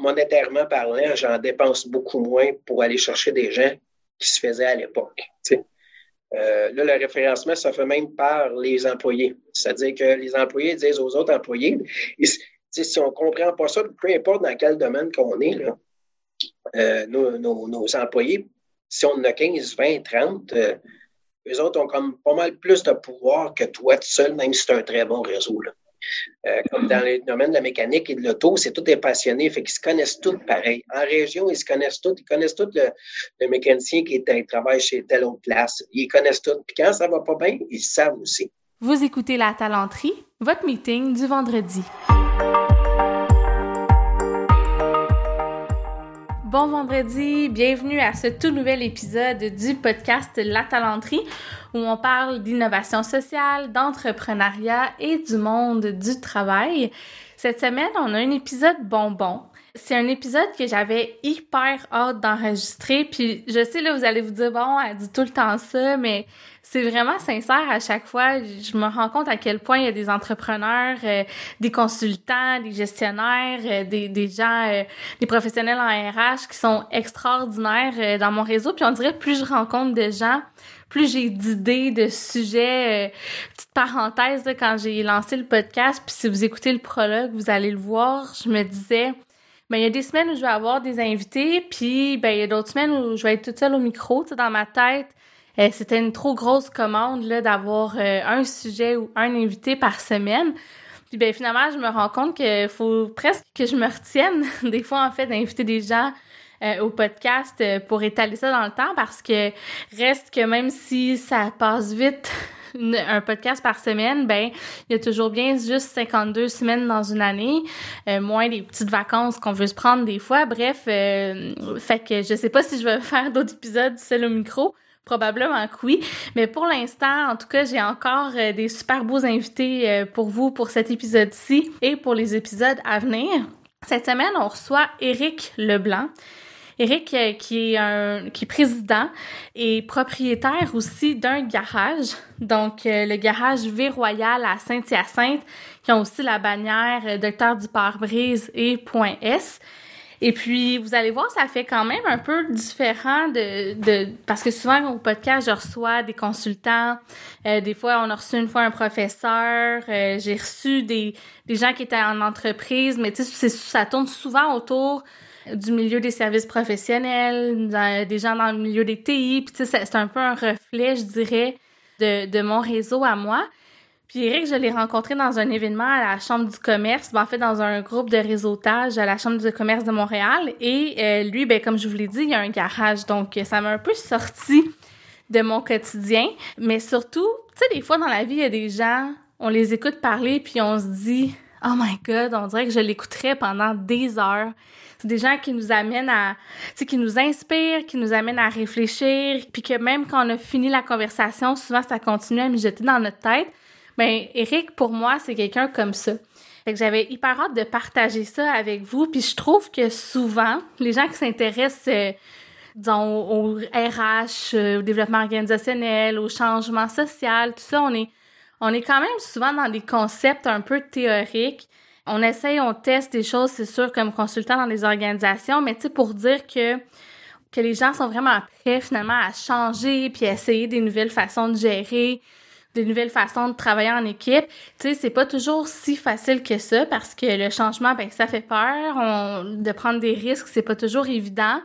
monétairement parlant, j'en dépense beaucoup moins pour aller chercher des gens qui se faisaient à l'époque. Euh, là, le référencement ça fait même par les employés. C'est-à-dire que les employés disent aux autres employés, si on ne comprend pas ça, peu importe dans quel domaine qu'on est, euh, nos, employés, si on en a 15, 20, 30, eux autres ont comme pas mal plus de pouvoir que toi tout seul, même si c'est un très bon réseau. Euh, comme dans le domaine de la mécanique et de l'auto, c'est tout est passionné, fait qu'ils se connaissent tous pareil. En région, ils se connaissent tous, ils connaissent tous le, mécanicien qui, est, travaille chez telle autre place. Ils connaissent tous. Puis quand ça va pas bien, ils savent aussi. Vous écoutez La Talenterie, votre meeting du vendredi. Bon vendredi, bienvenue à ce tout nouvel épisode du podcast La Talenterie où on parle d'innovation sociale, d'entrepreneuriat et du monde du travail. Cette semaine, on a un épisode bonbon. C'est un épisode que j'avais hyper hâte d'enregistrer, puis je sais là vous allez vous dire bon, elle dit tout le temps ça, mais c'est vraiment sincère à chaque fois. Je me rends compte à quel point il y a des entrepreneurs, euh, des consultants, des gestionnaires, euh, des, des gens, euh, des professionnels en RH qui sont extraordinaires dans mon réseau. Puis on dirait plus je rencontre de gens, plus j'ai d'idées, de sujets. petite parenthèse, quand j'ai lancé le podcast, puis si vous écoutez le prologue, vous allez le voir, je me disais... Ben, il y a des semaines où je vais avoir des invités, puis ben, il y a d'autres semaines où je vais être toute seule au micro, tu sais, dans ma tête euh, c'était une trop grosse commande là d'avoir euh, un sujet ou un invité par semaine. Puis ben finalement, je me rends compte qu'il faut presque que je me retienne des fois en fait d'inviter des gens euh, au podcast pour étaler ça dans le temps parce que reste que même si ça passe vite un podcast par semaine, ben il y a toujours bien juste 52 semaines dans une année, moins des petites vacances qu'on veut se prendre des fois. Bref, fait que je sais pas si je vais faire d'autres épisodes seul au micro. Probablement que oui. Mais pour l'instant, en tout cas, j'ai encore euh, des super beaux invités euh, pour vous pour cet épisode-ci et pour les épisodes à venir. Cette semaine, on reçoit Éric Leblanc. Éric, euh, qui est un qui président et propriétaire aussi d'un garage, donc le garage V Royal à Saint-Hyacinthe, qui ont aussi la bannière Docteur du pare-brise et Point S. Et puis, vous allez voir, ça fait quand même un peu différent de... de parce que souvent, au podcast, je reçois des consultants. Euh, des fois, on a reçu une fois un professeur. Euh, j'ai reçu des, des gens qui étaient en entreprise. Mais tu sais, ça tourne souvent autour du milieu des services professionnels, des gens dans le milieu des TI. Puis c'est un peu un reflet, je dirais, de, de mon réseau à moi. Puis Eric, je l'ai rencontré dans un événement à la Chambre du commerce, ben, en fait dans un groupe de réseautage à la Chambre du commerce de Montréal. Et euh, lui, ben comme je vous l'ai dit, il y a un garage, donc ça m'a un peu sorti de mon quotidien. Mais surtout, tu sais, des fois dans la vie, il y a des gens, on les écoute parler, puis on se dit, oh my god, on dirait que je l'écouterais pendant des heures. C'est des gens qui nous amènent à, tu qui nous inspirent, qui nous amènent à réfléchir, puis que même quand on a fini la conversation, souvent ça continue à mijoter dans notre tête. Ben, Eric, pour moi, c'est quelqu'un comme ça. Fait que j'avais hyper hâte de partager ça avec vous. Puis je trouve que souvent, les gens qui s'intéressent, euh, disons, au RH, euh, au développement organisationnel, au changement social, tout ça, on est, on est quand même souvent dans des concepts un peu théoriques. On essaye, on teste des choses, c'est sûr, comme consultant dans les organisations, mais tu pour dire que les gens sont vraiment prêts finalement à changer puis à essayer des nouvelles façons de gérer, des nouvelles façons de travailler en équipe. Tu sais, c'est pas toujours si facile que ça parce que le changement, ben ça fait peur. De prendre des risques, c'est pas toujours évident.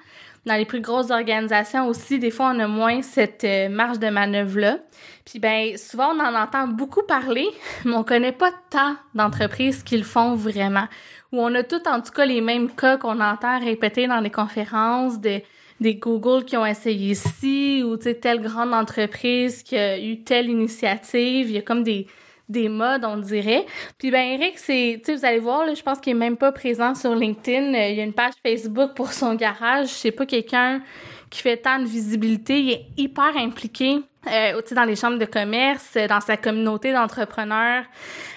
Dans les plus grosses organisations aussi, des fois, on a moins cette euh, marge de manœuvre-là. Puis ben souvent, on en entend beaucoup parler, mais on connaît pas tant d'entreprises qui le font vraiment. Ou on a tout, en tout cas, les mêmes cas qu'on entend répéter dans les conférences de des Google qui ont essayé ici ou telle grande entreprise qui a eu telle initiative, il y a comme des des modes, on dirait. Puis ben Eric, c'est tu sais vous allez voir là, je pense qu'il est même pas présent sur LinkedIn, euh, il y a une page Facebook pour son garage, c'est pas quelqu'un qui fait tant de visibilité, il est hyper impliqué euh, dans les chambres de commerce, dans sa communauté d'entrepreneurs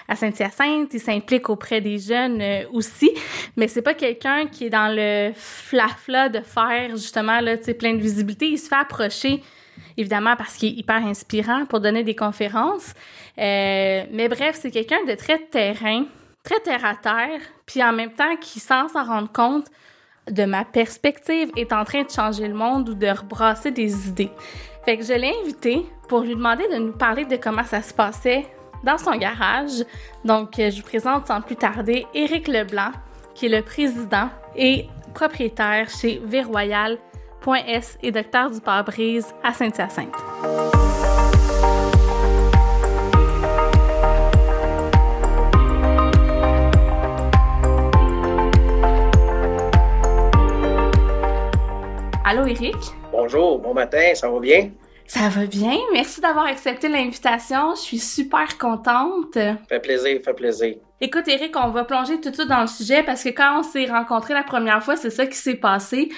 à Saint-Hyacinthe. Il s'implique auprès des jeunes euh, aussi, mais c'est pas quelqu'un qui est dans le flafla de faire justement là, plein de visibilité. Il se fait approcher évidemment parce qu'il est hyper inspirant pour donner des conférences. Euh, mais bref, c'est quelqu'un de très terrain, très terre à terre, puis en même temps qui, sans s'en rendre compte, de ma perspective est en train de changer le monde ou de rebrasser des idées. Fait que je l'ai invité pour lui demander de nous parler de comment ça se passait dans son garage. Donc, je vous présente sans plus tarder Éric Leblanc, qui est le président et propriétaire chez Viroyal.s et docteur du pare-brise à Saint-Hyacinthe. Allô, Eric? Bonjour, bon matin, ça va bien? Ça va bien. Merci d'avoir accepté l'invitation. Je suis super contente. Fait plaisir, fait plaisir. Écoute, Eric, on va plonger tout de suite dans le sujet parce que quand on s'est rencontrés la première fois, c'est ça qui s'est passé.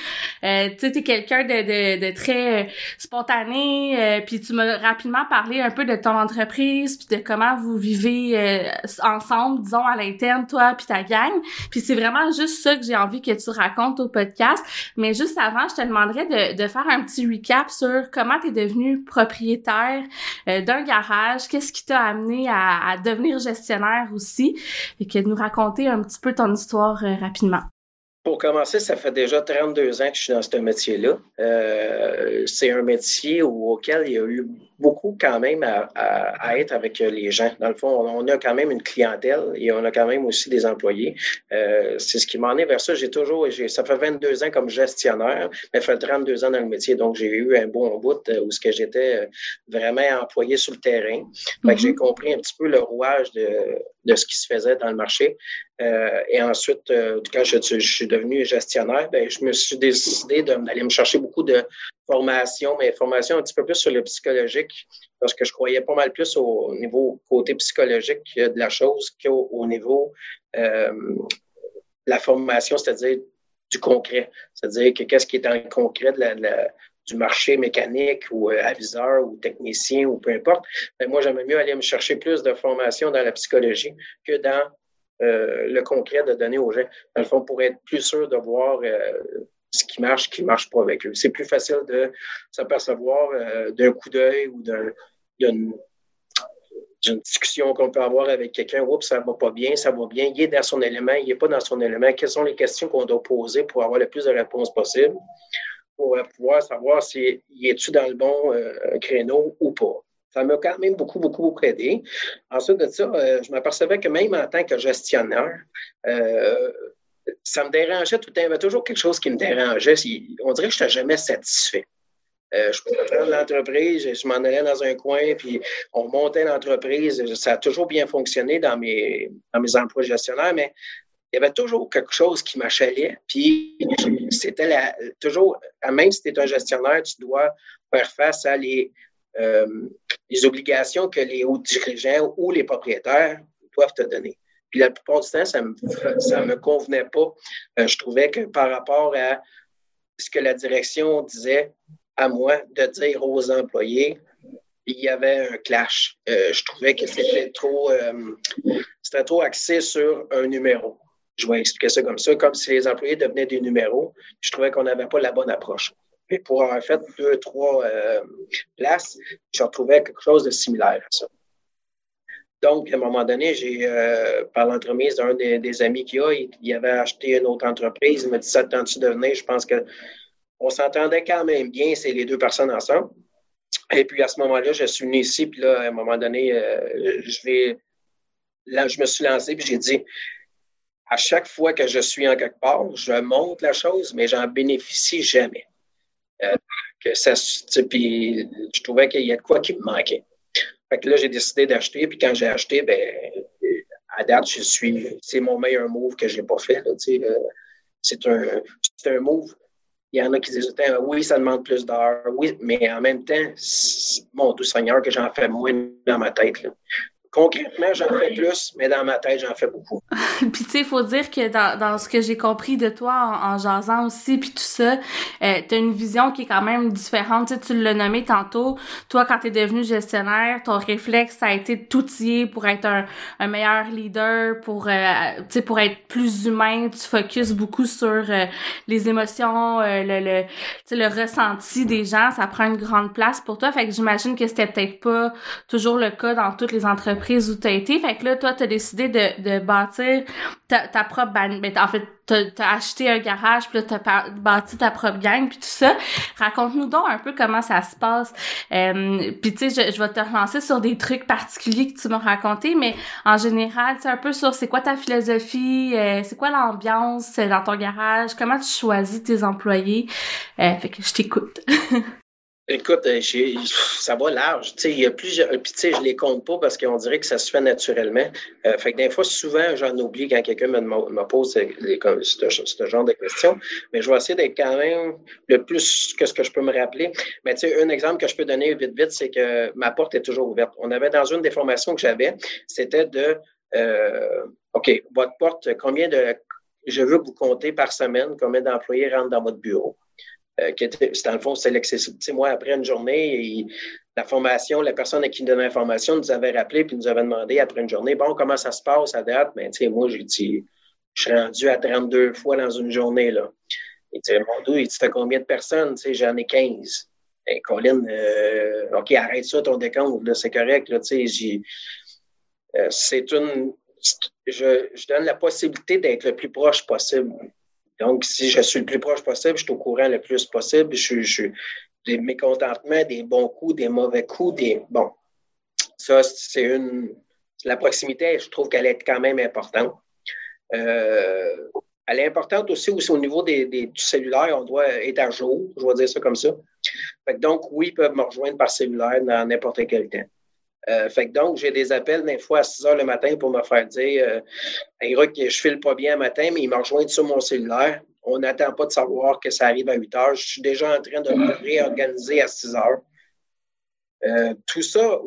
Euh, tu sais, t'es quelqu'un de, de, de, très euh, spontané, euh, puis tu m'as rapidement parlé un peu de ton entreprise, puis de comment vous vivez euh, ensemble, disons, à l'interne, toi puis ta gang. Puis c'est vraiment juste ça que j'ai envie que tu racontes au podcast. Mais juste avant, je te demanderais de, de faire un petit recap sur comment tu es devenu propriétaire d'un garage, qu'est-ce qui t'a amené à, à devenir gestionnaire aussi et que de nous raconter un petit peu ton histoire euh, rapidement. Pour commencer, ça fait déjà 32 ans que je suis dans ce métier-là. Euh, c'est un métier auquel il y a eu beaucoup quand même à, à, être avec les gens. Dans le fond, on a quand même une clientèle et on a quand même aussi des employés. Euh, c'est ce qui m'en est vers ça. J'ai toujours, ça fait 22 ans comme gestionnaire, mais ça fait 32 ans dans le métier. Donc, j'ai eu un bon bout euh, où ce que j'étais vraiment employé sur le terrain. Fait que j'ai mm-hmm. compris un petit peu le rouage de, de ce qui se faisait dans le marché. Euh, et ensuite, euh, quand je, je, suis devenu gestionnaire, ben, je me suis décidé d'aller me chercher beaucoup de formation, mais formation un petit peu plus sur le psychologique, parce que je croyais pas mal plus au niveau côté psychologique de la chose qu'au au niveau euh, la formation, c'est-à-dire du concret. C'est-à-dire que qu'est-ce qui est dans le concret du marché mécanique ou euh, aviseur ou technicien ou peu importe, ben, moi, j'aimerais mieux aller me chercher plus de formation dans la psychologie que dans euh, le concret de donner aux gens. Dans le fond, pour être plus sûr de voir euh, ce qui marche, ce qui ne marche pas avec eux. C'est plus facile de s'apercevoir d'un coup d'œil ou d'une discussion qu'on peut avoir avec quelqu'un, oups, ça va pas bien, ça va bien, il est dans son élément, il n'est pas dans son élément. Quelles sont les questions qu'on doit poser pour avoir le plus de réponses possible? pour pouvoir savoir si est-tu dans le bon euh, créneau ou pas. Ça m'a quand même beaucoup, beaucoup, beaucoup aidé. Ensuite de ça, euh, je m'apercevais que même en tant que gestionnaire, euh, ça me dérangeait tout le temps. Il y avait toujours quelque chose qui me dérangeait. On dirait que je n'étais jamais satisfait. je pouvais prendre l'entreprise, je m'en allais dans un coin, puis on montait l'entreprise. Ça a toujours bien fonctionné dans mes, dans mes emplois gestionnaires, mais il y avait toujours quelque chose qui m'achalait. Puis c'était toujours, même si tu es un gestionnaire, tu dois faire face à les, euh, les obligations que les hauts dirigeants ou les propriétaires doivent te donner. Puis la plupart du temps, ça ne me, ça me convenait pas. Euh, je trouvais que par rapport à ce que la direction disait à moi de dire aux employés, il y avait un clash. Euh, je trouvais que c'était trop, c'était trop axé sur un numéro. Je vais expliquer ça comme ça, comme si les employés devenaient des numéros. Je trouvais qu'on n'avait pas la bonne approche. Et pour avoir fait deux, trois euh, places, je retrouvais quelque chose de similaire à ça. Donc, à un moment donné, j'ai, euh, par l'entremise d'un des, amis qu'il a, il, avait acheté une autre entreprise. Il m'a dit Ça tente-tu de venir? Je pense qu'on s'entendait quand même bien, c'est les deux personnes ensemble. Et puis, à ce moment-là, je suis venu ici, puis là, à un moment donné, euh, je vais. Là, je me suis lancé, puis j'ai dit à chaque fois que je suis en quelque part, je monte la chose, mais j'en bénéficie jamais. Euh, que ça, puis je trouvais qu'il y a de quoi qui me manquait. Là, j'ai décidé d'acheter, puis quand j'ai acheté, ben, à date, je suis, c'est mon meilleur move que je n'ai pas fait. C'est un, un move. Il y en a qui disent, oui, ça demande plus d'heures, oui, mais en même temps, mon doux Seigneur, que j'en fais moins dans ma tête. Concrètement, j'en fais plus, mais dans ma tête, j'en fais beaucoup. puis tu sais, il faut dire que dans, dans ce que j'ai compris de toi en, en jasant aussi, puis tout ça, euh, tu as une vision qui est quand même différente. Tu, sais, tu l'as nommé tantôt. Toi, quand tu es devenu gestionnaire, ton réflexe, ça a été de t'outiller pour être un, un meilleur leader, pour, euh, pour être plus humain. Tu focuses beaucoup sur euh, les émotions, euh, le, le, le ressenti des gens. Ça prend une grande place pour toi. Fait que j'imagine que c'était peut-être pas toujours le cas dans toutes les entreprises l'entreprise où tu as été. Fait que là, toi, tu as décidé de, de bâtir ta, ta propre... Ben, en fait, t'as as acheté un garage, puis là, t'as bâti ta propre gang, puis tout ça. Raconte-nous donc un peu comment ça se passe. Euh, puis tu sais, je, je, vais te relancer sur des trucs particuliers que tu m'as raconté, mais en général, c'est un peu sur c'est quoi ta philosophie, euh, c'est quoi l'ambiance dans ton garage, comment tu choisis tes employés. Euh, fait que je t'écoute. Écoute, euh, ça va large. il y a plusieurs. Puis, je les compte pas parce qu'on dirait que ça se fait naturellement. Euh, fait que des fois, souvent, j'en oublie quand quelqu'un me, pose ce, genre de questions. Mais je vais essayer d'être quand même le plus que ce que je peux me rappeler. Mais tu sais, un exemple que je peux donner vite, vite, c'est que ma porte est toujours ouverte. On avait dans une des formations que j'avais, c'était de euh, OK, votre porte, combien de. Je veux vous compter par semaine combien d'employés rentrent dans votre bureau? Euh, qui était, dans le fond, c'est l'accessibilité. Moi, après une journée, la formation, la personne à qui donnait l'information nous avait rappelé puis nous avait demandé après une journée, bon, comment ça se passe à date? Mais ben, moi, j'ai dit, je suis rendu à 32 fois dans une journée, là. Il dit, mon Dieu, il dit, combien de personnes? J'en ai 15. Et Colin, euh, OK, arrête ça, ton décompte, c'est correct, là, euh, c'est une, je donne la possibilité d'être le plus proche possible donc, si je suis le plus proche possible, je suis au courant le plus possible. Je, suis des mécontentements, des bons coups, des mauvais coups, des. Bon. Ça, c'est une. La proximité, je trouve qu'elle est quand même importante. Euh, elle est importante aussi, aussi au niveau des, des, du cellulaire. On doit être à jour, je vais dire ça comme ça. donc, oui, ils peuvent me rejoindre par cellulaire dans n'importe quel temps. Euh, fait que donc, j'ai des appels des fois à 6 heures le matin pour me faire dire euh, Hey, je file pas bien le matin, mais il m'a rejoint sur mon cellulaire. On n'attend pas de savoir que ça arrive à 8 heures. Je suis déjà en train de me réorganiser à 6 heures. Euh, tout ça,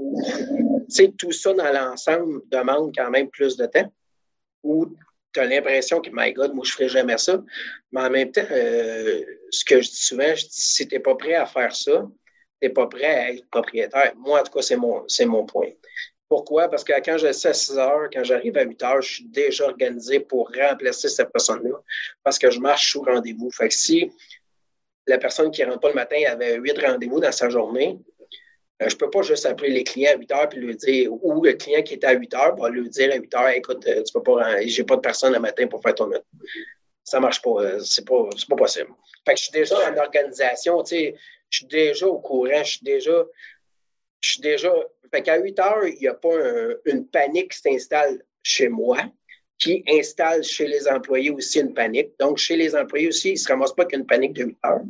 tout ça dans l'ensemble demande quand même plus de temps. Ou tu as l'impression que, my God, moi, je ne ferai jamais ça. Mais en même temps, euh, ce que je dis souvent, je dis, si tu n'es pas prêt à faire ça, n'es pas prêt à être propriétaire. Moi, en tout cas, c'est mon, c'est mon point. Pourquoi? Parce que quand je sais à 6 heures, quand j'arrive à 8 heures, je suis déjà organisé pour remplacer cette personne-là parce que je marche sous rendez-vous. Fait que si la personne qui ne rentre pas le matin avait 8 rendez-vous dans sa journée, euh, je ne peux pas juste appeler les clients à 8 heures puis lui dire, ou le client qui est à 8 heures, va lui dire à 8 heures, écoute, euh, tu peux pas, j'ai pas de personne le matin pour faire ton note. Ça marche pas, euh, c'est pas, pas possible. Fait que je suis déjà en organisation, tu sais, je suis déjà au courant, je suis déjà, je suis déjà. Fait qu'à 8 heures, il n'y a pas une panique qui s'installe chez moi, qui installe chez les employés aussi une panique. Donc, chez les employés aussi, ils ne se ramassent pas qu'une panique de 8 heures.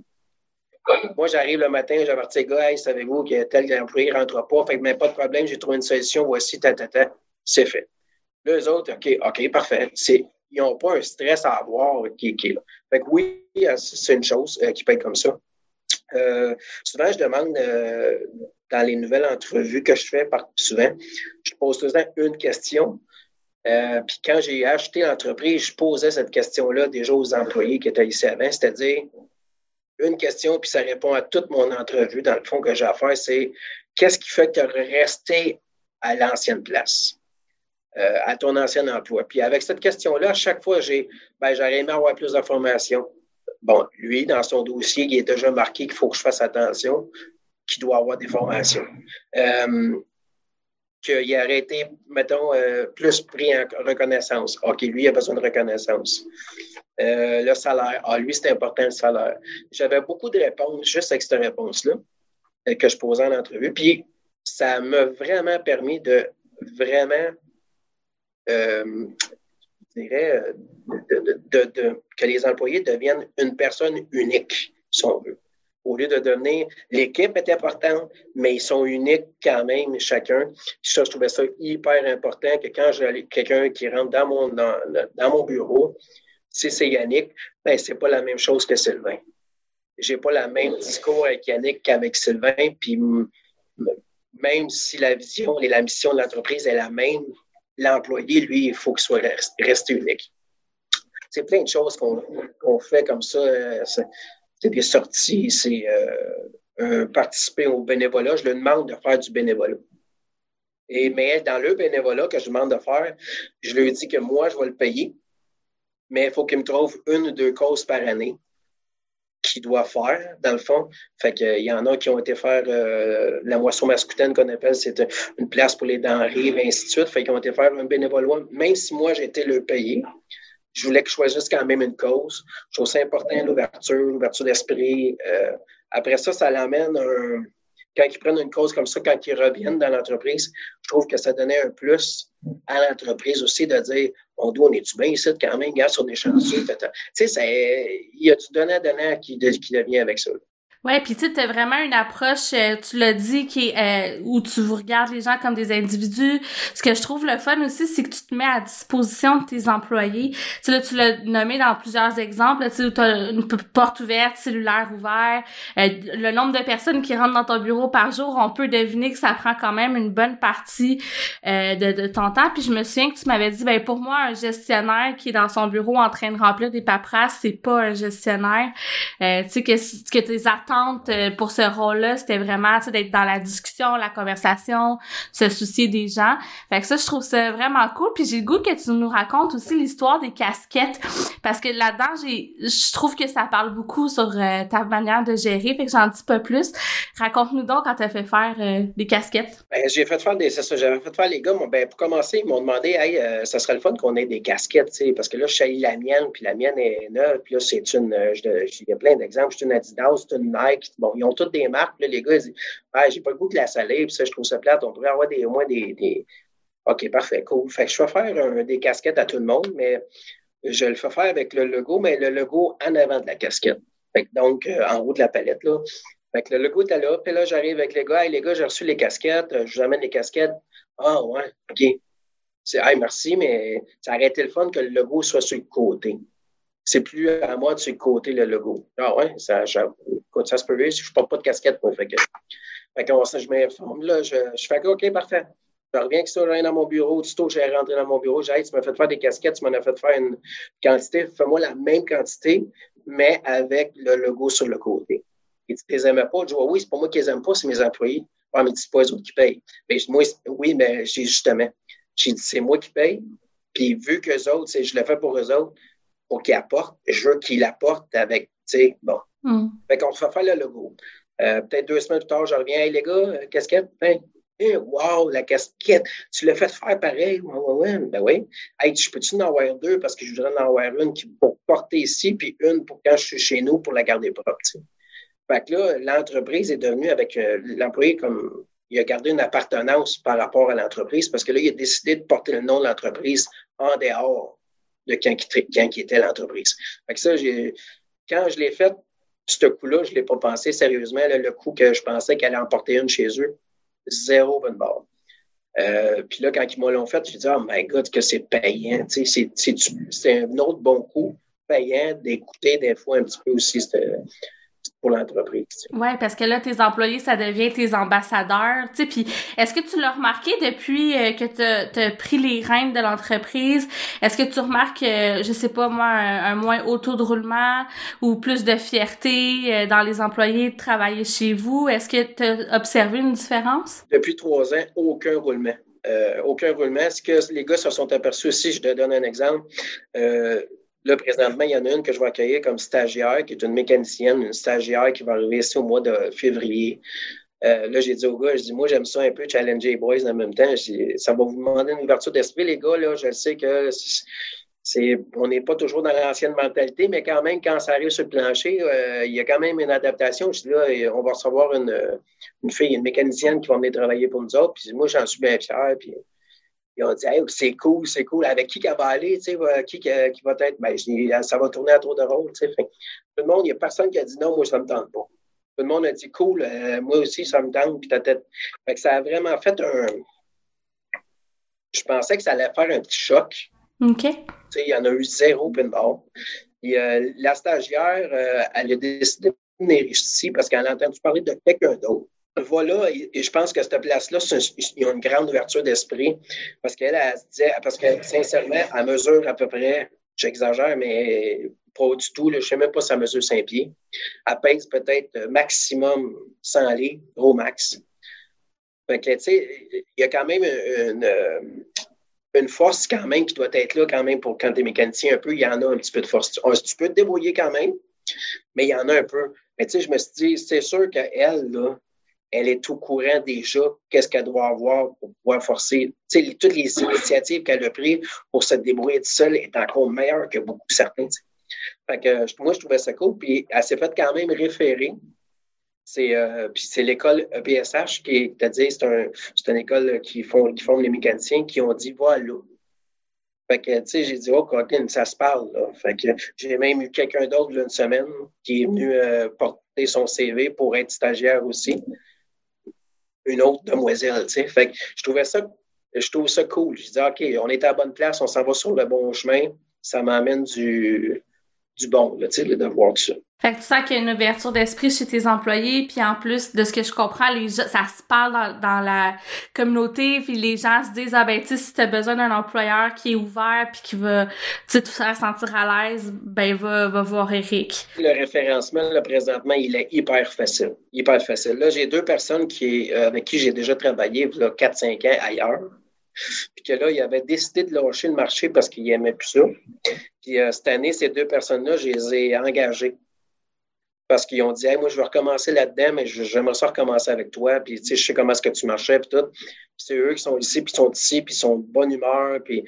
Moi, j'arrive le matin, j'avertis les gars, hey, savez-vous que tel employé ne rentre pas, fait que mais pas de problème, j'ai trouvé une solution, voici, ta, ta, ta. c'est fait. Les autres, OK, OK, parfait. ils n'ont pas un stress à avoir qui, est là. Fait que oui, c'est une chose euh, qui peut être comme ça. Euh, souvent, je demande euh, dans les nouvelles entrevues que je fais, par, souvent, je pose temps une question. Euh, puis quand j'ai acheté l'entreprise, je posais cette question-là déjà aux employés qui étaient ici avant, c'est-à-dire une question, puis ça répond à toute mon entrevue, dans le fond, que j'ai à faire, c'est qu'est-ce qui fait que tu es resté à l'ancienne place, à ton ancien emploi? Puis avec cette question-là, à chaque fois, j'ai, ben, j'aurais aimé avoir plus d'informations. Bon, lui, dans son dossier, il est déjà marqué qu'il faut que je fasse attention, qu'il doit avoir des formations. Euh, qu'il aurait été, mettons, euh, plus pris en reconnaissance. OK, lui, il a besoin de reconnaissance. Euh, le salaire. Ah, lui, c'est important, le salaire. J'avais beaucoup de réponses juste avec cette réponse-là que je posais en entrevue. Puis, ça m'a vraiment permis de vraiment de, que les employés deviennent une personne unique, si on veut. Au lieu de devenir, l'équipe est importante, mais ils sont uniques quand même, chacun. Ça, je trouvais ça hyper important que quand j'ai quelqu'un qui rentre dans mon, dans, mon bureau, si c'est Yannick, ben, c'est pas la même chose que Sylvain. J'ai pas le même discours avec Yannick qu'avec Sylvain, puis même si la vision et la mission de l'entreprise est la même, l'employé, lui, il faut qu'il soit resté unique. C'est plein de choses qu'on fait comme ça. Euh, c'est des sorties, c'est euh, participer au bénévolat. Je lui demande de faire du bénévolat. Et, mais dans le bénévolat que je demande de faire, je lui dis que moi, je vais le payer, mais il faut qu'il me trouve une ou deux causes par année doit faire, dans le fond. Fait qu'il y en a qui ont été faire euh, la moisson mascoutaine qu'on appelle, c'est une place pour les denrées, et ainsi de suite. Fait qu'ils ont été faire un bénévolat, même si moi j'étais le payé. Je voulais que je choisisse quand même une cause. Je trouve ça important, l'ouverture, l'ouverture d'esprit. Euh, après ça, ça l'amène un quand ils prennent une cause comme ça, quand ils reviennent dans l'entreprise, je trouve que ça donnait un plus à l'entreprise aussi de dire on doit, on est-tu bien ici quand même, gars, sur des chantiers. Tu sais, il y a du donnant-donnant qui, qui devient avec ça. Ouais, puis tu sais, vraiment une approche, euh, tu l'as dit, qui euh, où tu regardes les gens comme des individus. Ce que je trouve le fun aussi, c'est que tu te mets à disposition de tes employés. Tu sais, là, tu l'as nommé dans plusieurs exemples, tu sais, où t'as une porte ouverte, cellulaire ouvert. Euh, le nombre de personnes qui rentrent dans ton bureau par jour, on peut deviner que ça prend quand même une bonne partie de, de, ton temps. Puis je me souviens que tu m'avais dit, ben pour moi, un gestionnaire qui est dans son bureau en train de remplir des paperasses, c'est pas un gestionnaire. tu sais, que, que tes attentes euh, pour ce rôle-là, c'était vraiment d'être dans la discussion, la conversation, se soucier des gens. Fait que ça, je trouve ça vraiment cool. Puis j'ai le goût que tu nous racontes aussi l'histoire des casquettes. Parce que là-dedans, j'ai je trouve que ça parle beaucoup sur euh, ta manière de gérer. Fait que j'en dis pas plus. Raconte-nous donc quand tu as fait faire euh, des casquettes. Ben, j'ai fait faire des. C'est ça, j'avais fait faire les gars. ben, pour commencer, ils m'ont demandé Hey, ça serait le fun qu'on ait des casquettes, parce que là, je suis la mienne, puis la mienne est neuve, puis là, c'est une. Il plein d'exemples. C'est une Adidas, c'est une Bon, ils ont toutes des marques. les gars, ils disent ah, j'ai pas le goût de la salée, puis ça, je trouve ça plate. On pourrait avoir des, au moins des, OK, parfait, cool. Fait que je vais faire des casquettes à tout le monde, mais je le fais faire avec le logo, mais le logo en avant de la casquette. donc, euh, en haut de la palette, là. Le logo est là, puis là, j'arrive avec les gars. Hey, les gars, j'ai reçu les casquettes, euh, je vous amène les casquettes. Ah, ouais, OK. C'est, hey, merci, mais ça aurait été le fun que le logo soit sur le côté c'est plus à moi de se côté le logo. Ah ouais, ça, ça se peut, je ne porte pas de casquette, moi. Fait que, fait que je m'informe. Là, je, je fais OK, parfait. Je reviens que ça, je dans mon bureau. Tôt, j'ai rentré dans mon bureau. J'ai dit, tu m'as fait faire des casquettes, tu m'en as fait faire une quantité. Fais-moi la même quantité, mais avec le logo sur le côté. Et tu ne les aimais pas? Je dis, oui, c'est pas moi qui les aime pas, c'est mes employés. Ah, mais c'est pas les autres qui payent. Mais moi, oui, mais justement. J'ai dit, c'est moi qui paye. Puis vu qu'eux autres, je le fais pour eux autres, pour qu'il apporte. Je veux qu'il apporte avec, tu sais, bon. Mm. Fait qu'on fait faire le logo. Euh, peut-être deux semaines plus tard, je reviens, hey les gars, euh, casquette, ben, wow, la casquette, tu l'as fait faire pareil? Ouais, ouais, ouais. Ben oui. Hey, je peux-tu en avoir deux? Parce que je voudrais en avoir une pour porter ici, puis une pour quand je suis chez nous pour la garder propre. Fait que là, l'entreprise est devenue avec euh, l'employé comme il a gardé une appartenance par rapport à l'entreprise parce que là, il a décidé de porter le nom de l'entreprise en dehors de quand qui, était l'entreprise. ça, quand je l'ai fait, ce coup-là, je ne l'ai pas pensé sérieusement. le coup que je pensais qu'elle allait emporter une chez eux, zéro bonne barre. Euh, puis là, quand ils m'ont fait, j'ai dit, oh my God, que c'est payant. C'est un autre bon coup payant d'écouter des fois un petit peu aussi pour l'entreprise. Oui, parce que là, tes employés, ça devient tes ambassadeurs. Puis est-ce que tu l'as remarqué depuis euh, que tu as, pris les rênes de l'entreprise? Est-ce que tu remarques, euh, je sais pas moi, un, moins haut taux de roulement ou plus de fierté euh, dans les employés de travailler chez vous? Est-ce que tu as observé une différence? Depuis trois ans, aucun roulement. aucun roulement. Ce que les gars se sont aperçus? Aussi, je te donne un exemple. Là, présentement, il y en a une que je vais accueillir comme stagiaire, qui est une mécanicienne, une stagiaire qui va arriver ici au mois de février. Euh, là, j'ai dit aux gars, je dis, moi, j'aime ça un peu challenger les boys en même temps. ça va vous demander une ouverture d'esprit, les gars. Là, je sais que c'est, on n'est pas toujours dans l'ancienne mentalité, mais quand même, quand ça arrive sur le plancher, euh, il y a quand même une adaptation. Je dis là, on va recevoir une, une fille, une mécanicienne qui va venir travailler pour nous autres. Puis moi, j'en suis bien fier. Puis ils ont dit c'est cool, c'est cool. Avec qui qu'elle va aller, tu sais, qui, qui, va être. Ben, ça va tourner à tour de rôle. Tu sais. tout le monde, il n'y a personne qui a dit non, moi, ça ne me tente pas. Tout le monde a dit cool, euh, moi aussi, ça me tente, puis ta tête. Fait que ça a vraiment fait un. Je pensais que ça allait faire un petit choc. OK. Tu sais, il y en a eu zéro pinball. Et, euh, la stagiaire, euh, elle a décidé de venir ici parce qu'elle a entendu parler de quelqu'un d'autre voilà, et je pense que cette place-là, il y a une grande ouverture d'esprit parce qu'elle elle se disait, parce que sincèrement, à mesure à peu près, j'exagère, mais pas du tout, je ne sais même pas si elle mesure 5 pieds. Elle pèse peut-être maximum 100 livres, gros max. Fait que, tu sais, il y a quand même une, une, force quand même qui doit être là quand même pour quand tu es mécanicien un peu, il y en a un petit peu de force. Tu peux te débrouiller quand même, mais il y en a un peu. Mais tu sais, je me suis dit, c'est sûr qu'elle, là, elle est au courant déjà qu'est-ce qu'elle doit avoir pour pouvoir forcer. Toutes les initiatives qu'elle a prises pour se débrouiller seule est encore meilleure que beaucoup certains. Fait que moi, je trouvais ça cool. Puis elle s'est faite quand même référer. C'est euh, l'école EPSH qui c'est-à-dire c'est un, une école qui forme les mécaniciens qui ont dit voilà. Fait que, tu sais, j'ai dit, oh, Coquin, ça se parle. Fait que j'ai même eu quelqu'un d'autre, une semaine, qui est venu euh, porter son CV pour être stagiaire aussi une autre demoiselle, tu sais. Fait que je trouvais ça, je trouve ça cool. Je disais, OK, on est à la bonne place, on s'en va sur le bon chemin. Ça m'amène du, du bon, sais, de voir ça. Fait que tu sens qu'il y a une ouverture d'esprit chez tes employés, puis en plus de ce que je comprends, ça se parle dans, la communauté, puis les gens se disent ah ben tu sais si t'as besoin d'un employeur qui est ouvert puis qui va tu te faire sentir à l'aise, ben va va voir Eric. Le référencement là présentement il est hyper facile, hyper facile. Là j'ai deux personnes qui euh, avec qui j'ai déjà travaillé là 4-5 ans ailleurs. Puis que là, il avait décidé de lâcher le marché parce qu'il n'aimait plus ça. Puis euh, cette année, ces deux personnes-là, je les ai engagées parce qu'ils ont dit moi, je veux recommencer là-dedans, mais j'aimerais ça recommencer avec toi. Puis, tu sais, je sais comment est-ce que tu marchais, puis tout. c'est eux qui sont ici, puis ils sont ici, puis ils sont de bonne humeur, puis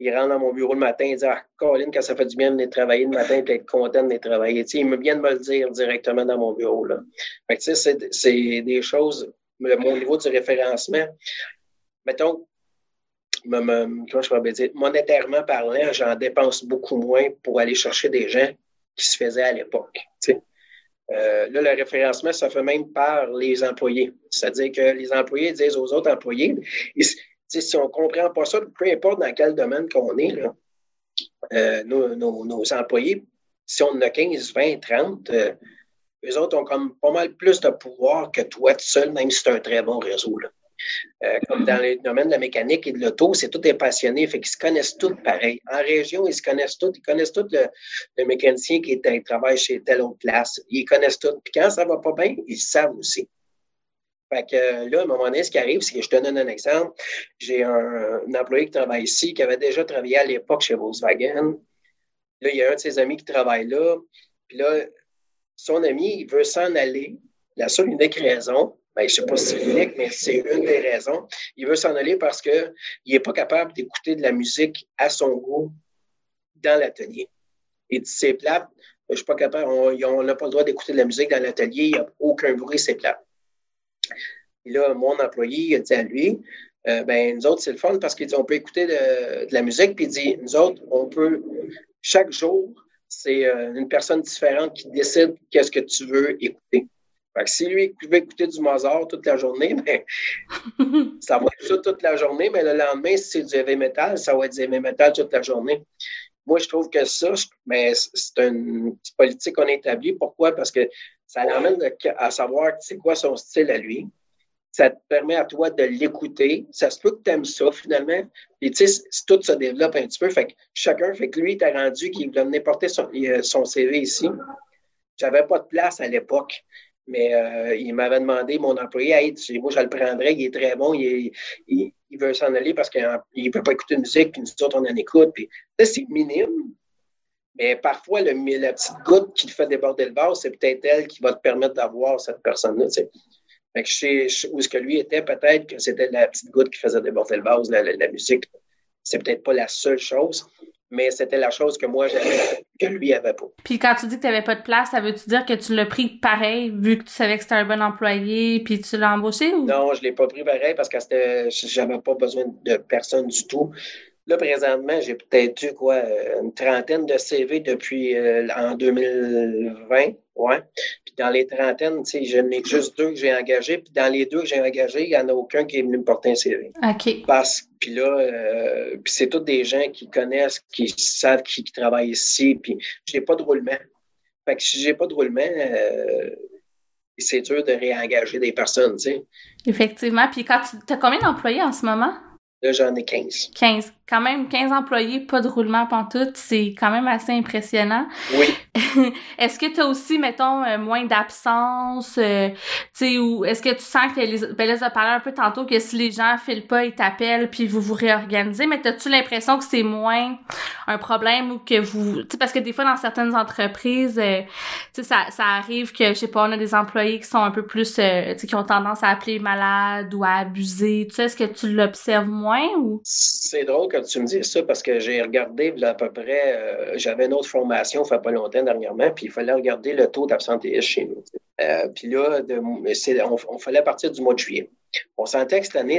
ils rentrent dans mon bureau le matin, ils disent Ah, Colin, quand ça fait du bien de venir travailler le matin, puis être content de venir travailler. Tu sais, ils me viennent me le dire directement dans mon bureau. Là. Fait que, tu sais, c'est des choses, mon niveau du référencement. Mettons, comment je pourrais dire, monétairement parlant, j'en dépense beaucoup moins pour aller chercher des gens qui se faisaient à l'époque. Tu sais. Euh, là, le référencement, ça fait même par les employés. C'est-à-dire que les employés disent aux autres employés, si on ne comprend pas ça, peu importe dans quel domaine qu'on est, euh, nos, employés, si on en a 15, 20, 30, eux autres ont comme pas mal plus de pouvoir que toi tout seul, même si c'est un très bon réseau. Euh, comme dans le domaine de la mécanique et de l'auto, c'est tout des passionnés, fait qu'ils se connaissent tous pareil. En région, ils se connaissent tous, ils connaissent tous le, mécanicien qui travaille chez telle autre place. Ils connaissent tous. Puis quand ça va pas bien, ils savent aussi. Fait que là, à un moment donné, ce qui arrive, c'est que je te donne un exemple. J'ai un, employé qui travaille ici, qui avait déjà travaillé à l'époque chez Volkswagen. Là, il y a un de ses amis qui travaille là. Puis là, son ami, il veut s'en aller. La seule unique raison, ben, je ne sais pas si c'est unique, mais c'est une des raisons. Il veut s'en aller parce qu'il n'est pas capable d'écouter de la musique à son goût dans l'atelier. Il dit c'est plate, je suis pas capable, on n'a pas le droit d'écouter de la musique dans l'atelier, il n'y a aucun bruit, c'est plate. Et là, mon employé, il a dit à lui, euh, ben, nous autres, c'est le fun parce qu'il dit on peut écouter de, la musique, puis il dit nous autres, on peut, chaque jour, c'est euh, une personne différente qui décide qu'est-ce que tu veux écouter. Fait que si lui pouvait écouter du Mozart toute la journée, ben, ça va être ça toute la journée, mais le lendemain, si c'est du heavy metal, ça va être du heavy metal toute la journée. Moi, je trouve que ça, mais c'est une politique qu'on a établie. Pourquoi? Parce que ça l'amène à savoir c'est quoi son style à lui. Ça te permet à toi de l'écouter. Ça se peut que tu aimes ça, finalement. Et tu sais, tout se développe un petit peu. Fait que chacun, fait que lui, il t'a rendu qu'il voulait porter son, son CV ici. J'avais pas de place à l'époque. Mais euh, il m'avait demandé, mon employé, hey, moi, je le prendrais, il est très bon, il, veut s'en aller parce qu'il ne peut pas écouter de musique, puis nous autres, on en écoute. Puis, c'est minime. Mais parfois, le, la petite goutte qui te fait déborder le vase, c'est peut-être elle qui va te permettre d'avoir cette personne-là. Que je sais où ce que lui était, peut-être que c'était la petite goutte qui faisait déborder le vase, la, la musique. C'est peut-être pas la seule chose, mais c'était la chose que moi j'avais que lui avait pas. Puis quand tu dis que tu n'avais pas de place, ça veut-tu dire que tu l'as pris pareil vu que tu savais que c'était un bon employé puis tu l'as embauché ou? Non, je l'ai pas pris pareil parce que j'avais pas besoin de personne du tout. Là, présentement, j'ai peut-être eu quoi, une trentaine de CV depuis euh, en 2020. Ouais. Puis dans les trentaines, tu sais, je n'ai juste deux que j'ai engagés. Puis dans les deux que j'ai engagés, il n'y en a aucun qui est venu me porter un CV. OK. Parce puis là, euh, puis c'est tous des gens qui connaissent, qui savent qui, travaillent ici. Puis j'ai pas de roulement. Fait que si j'ai pas de roulement, euh, c'est dur de réengager des personnes, tu sais. Effectivement. Puis quand tu as combien d'employés en ce moment? Là, j'en ai 15. 15. Quand même, 15 employés, pas de roulement pantoute, c'est quand même assez impressionnant. Oui. est-ce que tu as aussi, mettons, euh, moins d'absence, euh, tu sais, ou est-ce que tu sens que les... Ben là, parlé un peu tantôt que si les gens filent pas, ils t'appellent, puis vous vous réorganisez, mais as-tu l'impression que c'est moins un problème ou que vous... Tu sais, parce que des fois, dans certaines entreprises, euh, tu sais, ça, arrive que, je sais pas, on a des employés qui sont un peu plus, tu sais, qui ont tendance à appeler malade ou à abuser. Tu sais, est-ce que tu l'observes moins ou? C'est drôle que tu me dises ça parce que j'ai regardé à peu près, j'avais une autre formation, il fait pas longtemps, dernièrement, puis il fallait regarder le taux d'absentéisme chez nous. Euh, puis là, on, fallait partir du mois de juillet. On sentait que cette année,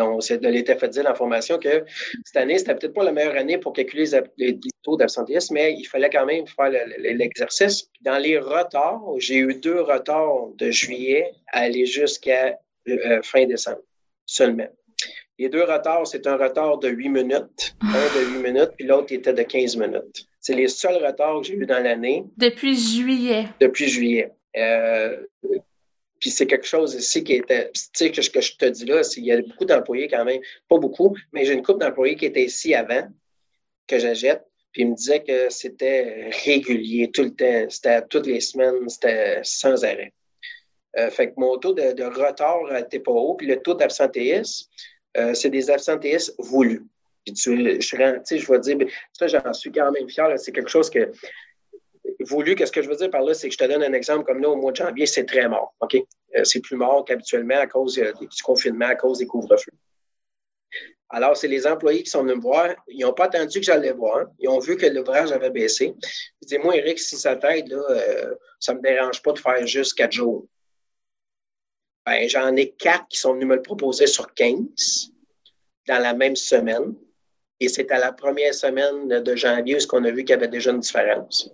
on l'était fait dire l'information que cette année, c'était peut-être pas la meilleure année pour calculer les, taux d'absentéisme, mais il fallait quand même faire l'exercice. Dans les retards, j'ai eu deux retards de juillet à aller jusqu'à euh, fin décembre seulement. Les deux retards, c'est un retard de 8 minutes, un de 8 minutes, puis l'autre était de 15 minutes. C'est les seuls retards que j'ai eu dans l'année. Depuis juillet. Depuis juillet. Euh, puis c'est quelque chose ici qui était, tu sais, que, que je te dis là, il y a beaucoup d'employés quand même, pas beaucoup, mais j'ai une couple d'employés qui étaient ici avant, que j'achète, puis ils me disaient que c'était régulier tout le temps, c'était toutes les semaines, c'était sans arrêt. Euh, fait que mon taux de, de retard n'était pas haut, puis le taux d'absentéisme, euh, c'est des absentéistes voulus. Puis tu, je, je vais dire, ça, j'en suis quand même fier. C'est quelque chose que voulu. Qu'est-ce que je veux dire par là? C'est que je te donne un exemple comme là, au mois de janvier, c'est très mort. OK? Euh, c'est plus mort qu'habituellement à cause euh, du confinement, à cause des couvre-feux. Alors, c'est les employés qui sont venus me voir. Ils n'ont pas attendu que j'allais voir. Ils ont vu que l'ouvrage avait baissé. Ils disent, moi, Eric, si ça t'aide, là, ça ne me dérange pas de faire juste quatre jours. Ben, j'en ai quatre qui sont venus me le proposer sur 15 dans la même semaine. Et c'est à la première semaine de janvier où on a vu qu'il y avait déjà une différence.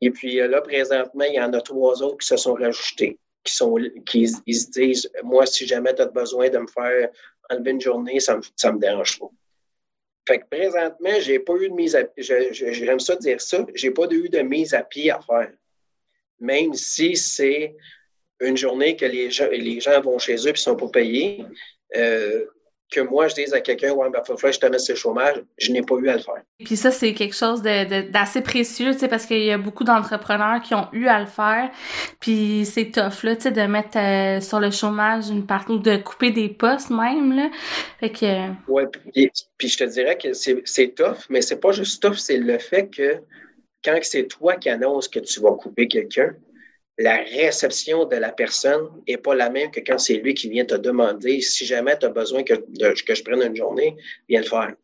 Et puis euh, là, présentement, il y en a trois autres qui se sont rajoutés, qui, sont, qui se disent Moi, si jamais tu as besoin de me faire enlever une journée, ça me, me dérange pas. Fait que présentement, j'ai pas eu de mise à j'aime ça dire ça, j'ai pas eu de mise à pied à faire. Même si c'est une journée que les gens, les gens vont chez eux et sont pas payés, euh, que moi, je dise à quelqu'un, ouais, ben, faut je te mets sur le chômage, je n'ai pas eu à le faire. Puis ça, c'est quelque chose d'assez précieux, tu sais, parce qu'il y a beaucoup d'entrepreneurs qui ont eu à le faire. Puis c'est tough, là, tu sais, de mettre euh, sur le chômage une partie, ou de couper des postes même, là. Fait que... Ouais, puis, puis je te dirais que c'est tough, mais c'est pas juste tough, c'est le fait que quand c'est toi qui annonces que tu vas couper quelqu'un, la réception de la personne n'est pas la même que quand c'est lui qui vient te demander si jamais tu as besoin que, que je prenne une journée, viens le faire.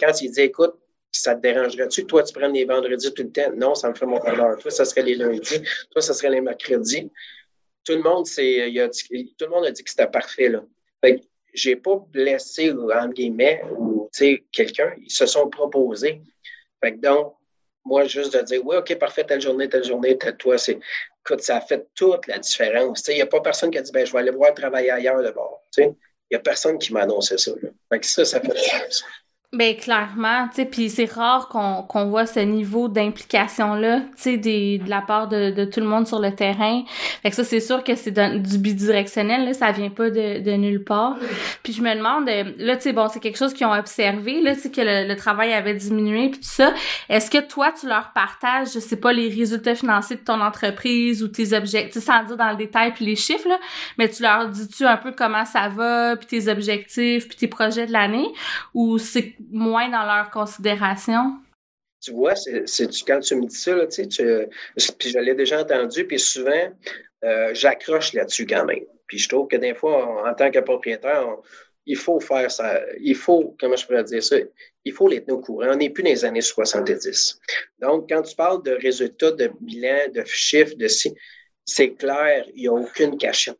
quand il dit écoute, ça te dérangerait-tu toi tu prennes les vendredis tout le temps? Non, ça me fait mon bonheur. Toi, ça serait les lundis. Toi, ça serait les mercredis. Tout le monde, c'est, il a dit, tout le monde a dit que c'était parfait. Là. Fait j'ai pas blessé, entre guillemets, ou quelqu'un. Ils se sont proposés. Fait donc, moi, juste de dire, oui, OK, parfait, telle journée, telle journée, telle toi, c'est, écoute, ça a fait toute la différence. Il n'y a pas personne qui a dit, ben, je vais aller voir travailler ailleurs d'abord. Il n'y a personne qui m'a annoncé ça. Que ça, ça fait différence. Ben clairement, tu sais, puis c'est rare qu'on qu'on voit ce niveau d'implication là, tu sais, de la part de, de tout le monde sur le terrain. Fait que ça, c'est sûr que c'est du bidirectionnel, là, ça vient pas de, de nulle part. Puis je me demande, euh, là, tu sais, bon, c'est quelque chose qu'ils ont observé, là, tu sais, que le, travail avait diminué puis tout ça. Est-ce que toi, tu leur partages, je sais pas, les résultats financiers de ton entreprise ou tes objectifs, sans dire dans le détail puis les chiffres, là, mais tu leur dis-tu un peu comment ça va, puis tes objectifs, puis tes projets de l'année, ou c'est moins dans leur considération? Tu vois, quand tu me dis ça, tu sais, puis je l'ai déjà entendu, puis souvent, euh, j'accroche là-dessus quand même. Puis je trouve que des fois, en, tant que propriétaire, il faut faire ça. Il faut, comment je pourrais dire ça, il faut les tenir au courant. On n'est plus dans les années 70. Donc, quand tu parles de résultats, de bilan, de chiffres, de si, c'est clair, il n'y a aucune cachette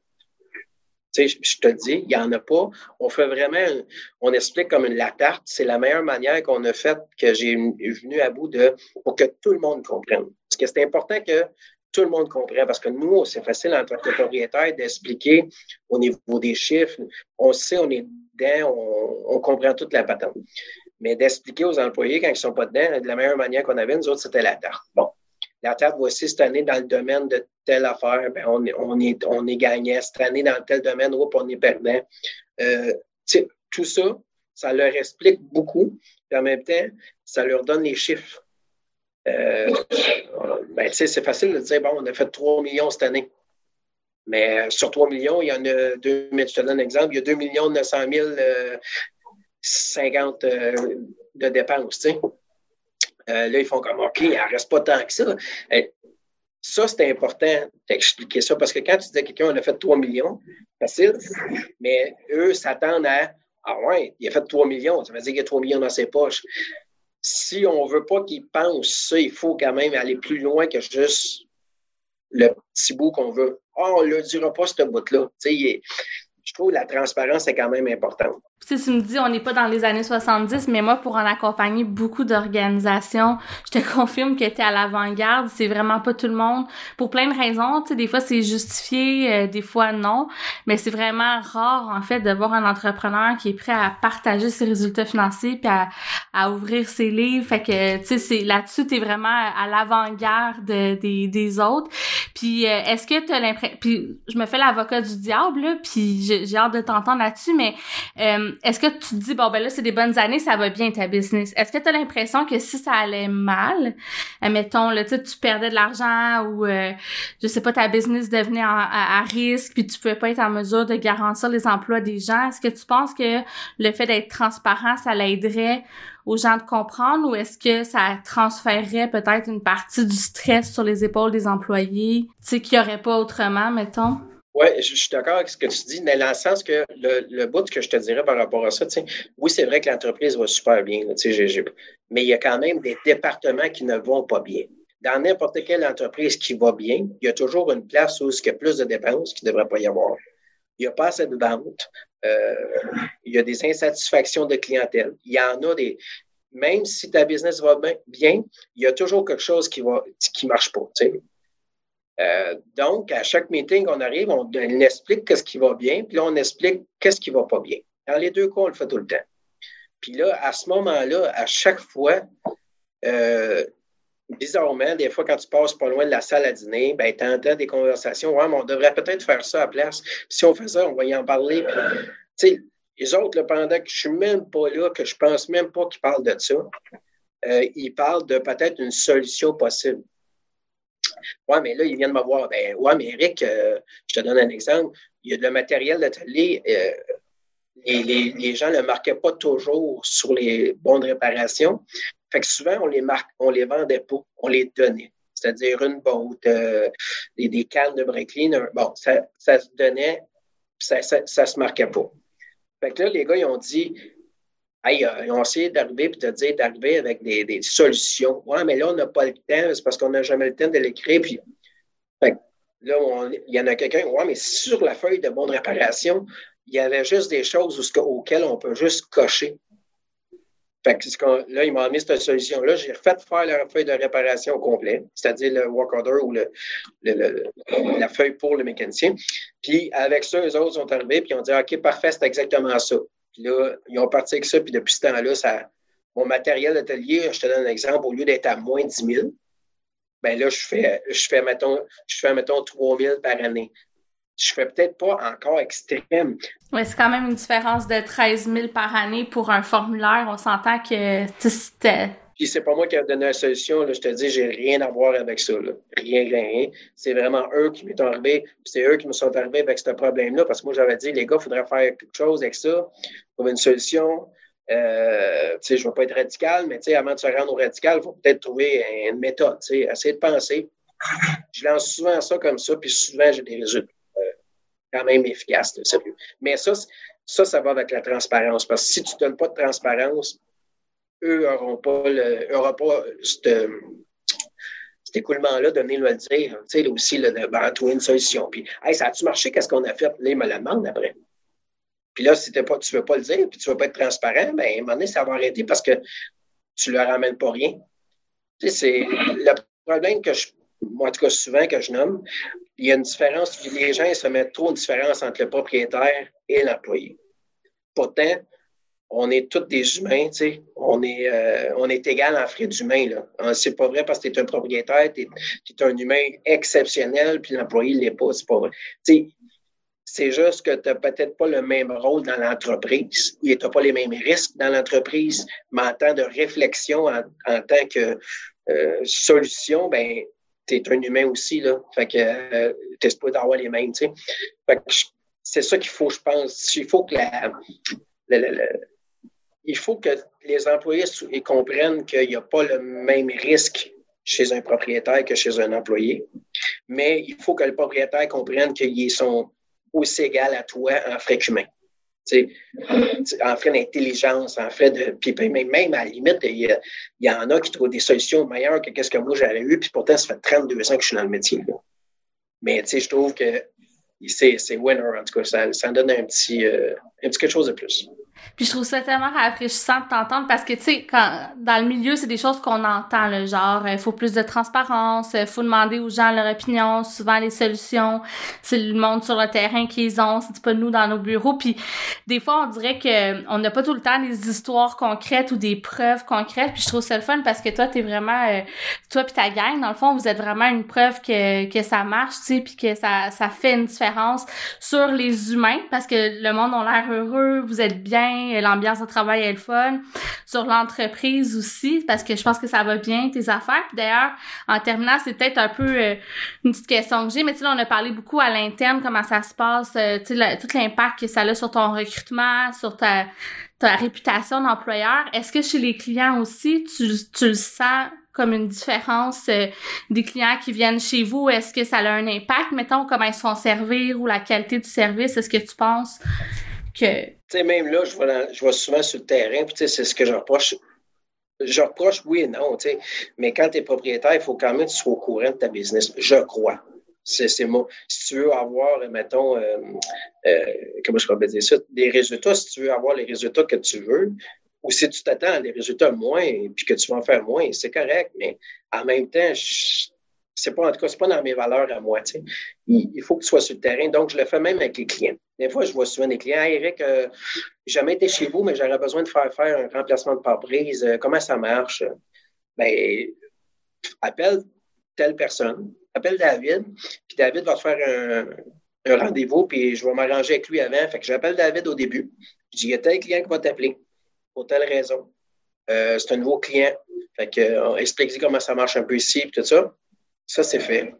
je te le dis, il n'y en a pas. On fait vraiment, on explique comme une la tarte. C'est la meilleure manière qu'on a faite, que j'ai venu à bout de, pour que tout le monde comprenne. Parce que c'est important que tout le monde comprenne, parce que nous, c'est facile en tant que propriétaire d'expliquer au niveau des chiffres. On sait, on est dedans, on, comprend toute la patente. Mais d'expliquer aux employés quand ils ne sont pas dedans, de la meilleure manière qu'on avait, nous autres, c'était la tarte. Bon la table, voici cette année dans le domaine de telle affaire, ben, on, on, est, on est gagnant. Cette année, dans tel domaine, on est perdant. Euh, tout ça, ça leur explique beaucoup. Et en même temps, ça leur donne les chiffres. euh, ben, c'est facile de dire, bon, on a fait 3 millions cette année. Mais sur 3 millions, il y en a 2, je te donne un exemple, il y a 2 millions 900 000 50 de dépenses, sais. là, ils font comme, OK, il n'en reste pas tant que ça. Ça, c'est important d'expliquer ça parce que quand tu dis à quelqu'un, on a fait 3 millions, facile, mais eux s'attendent à Ah ouais, il a fait 3 millions, ça veut dire qu'il y a 3 millions dans ses poches. Si on ne veut pas qu'ils pensent ça, il faut quand même aller plus loin que juste le petit bout qu'on veut. Ah, oh, on ne le dira pas, ce bout-là. Je trouve que la transparence est quand même importante. Si tu me dis on n'est pas dans les années 70, mais moi, pour en accompagner beaucoup d'organisations, je te confirme que tu es à l'avant-garde. C'est vraiment pas tout le monde. Pour plein de raisons, tu sais, des fois c'est justifié, euh, des fois non. Mais c'est vraiment rare, en fait, de voir un entrepreneur qui est prêt à partager ses résultats financiers puis à, à ouvrir ses livres. Fait que, tu sais, c'est là-dessus, tu es vraiment à l'avant-garde des, des autres. Puis, euh, est-ce que tu as l'impression... Puis, je me fais l'avocat du diable, là, puis j'ai hâte de t'entendre là-dessus, mais... Euh, est-ce que tu te dis, bon, ben là, c'est des bonnes années, ça va bien ta business? Est-ce que tu as l'impression que si ça allait mal, mettons, là, tu perdais de l'argent ou, euh, je sais pas, ta business devenait à, risque, puis tu pouvais pas être en mesure de garantir les emplois des gens, est-ce que tu penses que le fait d'être transparent, ça l'aiderait aux gens de comprendre ou est-ce que ça transférerait peut-être une partie du stress sur les épaules des employés, tu sais, qu'il n'y aurait pas autrement, mettons? Oui, je, suis d'accord avec ce que tu dis, mais dans le sens que le, le bout que je te dirais par rapport à ça, oui, c'est vrai que l'entreprise va super bien, mais il y a quand même des départements qui ne vont pas bien. Dans n'importe quelle entreprise qui va bien, il y a toujours une place où il y a plus de dépenses qu'il ne devrait pas y avoir. Il n'y a pas assez de ventes. Euh, il y a des insatisfactions de clientèle. Il y en a des. Même si ta business va bien, il y a toujours quelque chose qui ne qui marche pas. Euh, donc, à chaque meeting, on arrive, on, explique qu'est-ce qui va bien, puis là, on explique qu'est-ce qui va pas bien. Dans les deux cas, on le fait tout le temps. Puis là, à ce moment-là, à chaque fois, euh, bizarrement, des fois, quand tu passes pas loin de la salle à dîner, ben, tu entends des conversations. Ouais, mais on devrait peut-être faire ça à place. si on fait ça, on va y en parler. Tu sais, les autres, pendant que je suis même pas là, que je pense même pas qu'ils parlent de ça, euh, ils parlent de peut-être une solution possible. Ouais, mais là, ils viennent me voir. Ben, ouais, mais Eric, euh, je te donne un exemple. Il y a le matériel d'atelier. Euh, les, gens ne le marquaient pas toujours sur les bons de réparation. Fait que souvent, on les marque, on les vendait pas, on les donnait. C'est-à-dire une botte, euh, des, cannes de bricklin. Bon, ça, ça se donnait, ça, ça, ça se marquait pas. Fait que là, les gars, ils ont dit, euh, ils ont essayé d'arriver et de dire d'arriver avec des, solutions. Ouais, mais là, on n'a pas le temps, c'est parce qu'on n'a jamais le temps de l'écrire. Puis, là, il y en a quelqu'un, ouais, mais sur la feuille de bonne réparation, il y avait juste des choses auxquelles on peut juste cocher. Fait que là, ils m'ont mis cette solution-là. J'ai refait faire la feuille de réparation au complet, c'est-à-dire le work order ou le, la feuille pour le mécanicien. Puis avec ça, eux autres sont arrivés puis ils ont dit OK, parfait, c'est exactement ça. Puis là, ils ont parti avec ça, puis depuis ce temps-là, ça, mon matériel d'atelier, je te donne un exemple, au lieu d'être à moins de 10 000, ben là, je fais, je fais, mettons, je fais, mettons, 3 000 par année. Je fais peut-être pas encore extrême. Oui, c'est quand même une différence de 13 000 par année pour un formulaire. On s'entend que c'était puis c'est pas moi qui ai donné la solution. Là, je te dis, j'ai rien à voir avec ça. Rien, rien, rien. C'est vraiment eux qui m'ont arrivé. c'est eux qui me sont arrivés avec ce problème-là. Parce que moi, j'avais dit, les gars, il faudrait faire quelque chose avec ça. Trouver une solution. Euh, je ne veux pas être radical, mais avant de se rendre au radical, il faut peut-être trouver une méthode. Essayer de penser. Je lance souvent ça comme ça, puis souvent, j'ai des résultats euh, quand même efficaces, sérieux. Mais ça, ça, ça va avec la transparence. Parce que si tu ne donnes pas de transparence, eux n'auront pas, le, pas cet écoulement-là de venir le dire. Tu sais, aussi, le, de ben, trouver une solution. Puis, hey, ça a-tu marché? Qu'est-ce qu'on a fait? Là, ils me le demandent après. Puis là, si pas, tu ne veux pas le dire, puis tu ne veux pas être transparent, bien, à un moment donné, ça va arrêter parce que tu ne leur ramènes pas rien. Tu sais, c'est le problème que je, moi, en tout cas, souvent que je nomme, il y a une différence, les gens ils se mettent trop une différence entre le propriétaire et l'employé. Pourtant, on est tous des humains, tu sais. On est, euh, on est égal en frais d'humain, là. Ah, c'est pas vrai parce que tu es un propriétaire, tu es, un humain exceptionnel, puis l'employé ne l'est pas, c'est pas vrai. Tu sais, c'est juste que tu n'as peut-être pas le même rôle dans l'entreprise. Tu n'as pas les mêmes risques dans l'entreprise, mais en temps de réflexion, en, tant que solution, ben, tu es un humain aussi, là. Fait que tu pas d'avoir les mêmes, tu sais. Fait que c'est ça qu'il faut, je pense. Il faut que la, il faut que les employés comprennent qu'il n'y a pas le même risque chez un propriétaire que chez un employé. Mais il faut que le propriétaire comprenne qu'ils sont aussi égaux à toi en frais humains. en frais d'intelligence, en frais de. Puis même à la limite, il y, en a qui trouvent des solutions meilleures que ce que moi j'avais eu, puis pourtant, ça fait 32 ans que je suis dans le métier. Mais je trouve que c'est winner, en tout cas. Ça, ça donne un petit, euh, un petit quelque chose de plus. Puis je trouve ça tellement rafraîchissant de t'entendre parce que, tu sais, quand dans le milieu, c'est des choses qu'on entend, le genre, il faut plus de transparence, il faut demander aux gens leur opinion, souvent les solutions, c'est le monde sur le terrain qu'ils ont, c'est pas nous dans nos bureaux. Puis des fois, on dirait que on n'a pas tout le temps des histoires concrètes ou des preuves concrètes. Puis je trouve ça le fun parce que toi, t'es vraiment, euh, toi puis ta gang, dans le fond, vous êtes vraiment une preuve que, que ça marche, tu sais, puis que ça, ça fait une différence sur les humains parce que le monde a l'air heureux, vous êtes bien, l'ambiance de travail est le fun. Sur l'entreprise aussi, parce que je pense que ça va bien, tes affaires. d'ailleurs, en terminant, c'est peut-être un peu euh, une petite question que j'ai, mais tu sais, on a parlé beaucoup à l'interne, comment ça se passe, euh, tu sais, tout l'impact que ça a sur ton recrutement, sur ta, ta réputation d'employeur. Est-ce que chez les clients aussi, tu, tu le sens comme une différence euh, des clients qui viennent chez vous? Est-ce que ça a un impact, mettons, comment ils se font servir ou la qualité du service? Est-ce que tu penses que sais, même là, je vois, je souvent sur le terrain, puis c'est ce que je reproche. Je reproche, oui et non, tu sais, mais quand tu es propriétaire, il faut quand même que tu sois au courant de ta business, je crois. C'est moi. Si tu veux avoir, mettons, euh, euh, comment je pourrais dire ça, des résultats, si tu veux avoir les résultats que tu veux, ou si tu t'attends à des résultats moins, puis que tu vas en faire moins, c'est correct, mais en même temps, je, c'est pas, en tout cas, c'est pas dans mes valeurs à moi. Il, faut que tu sois sur le terrain. Donc, je le fais même avec les clients. Des fois, je vois souvent des clients, Eric, euh, jamais été chez vous, mais j'aurais besoin de faire faire un remplacement de pare-brise. Euh, comment ça marche? Ben, appelle telle personne, appelle David, puis David va te faire un, rendez-vous, puis je vais m'arranger avec lui avant. Fait que j'appelle David au début. Je dis, il y a tel client qui va t'appeler pour telle raison. Euh, c'est un nouveau client. Fait que, explique comment ça marche un peu ici, puis tout ça. Ça, c'est fait.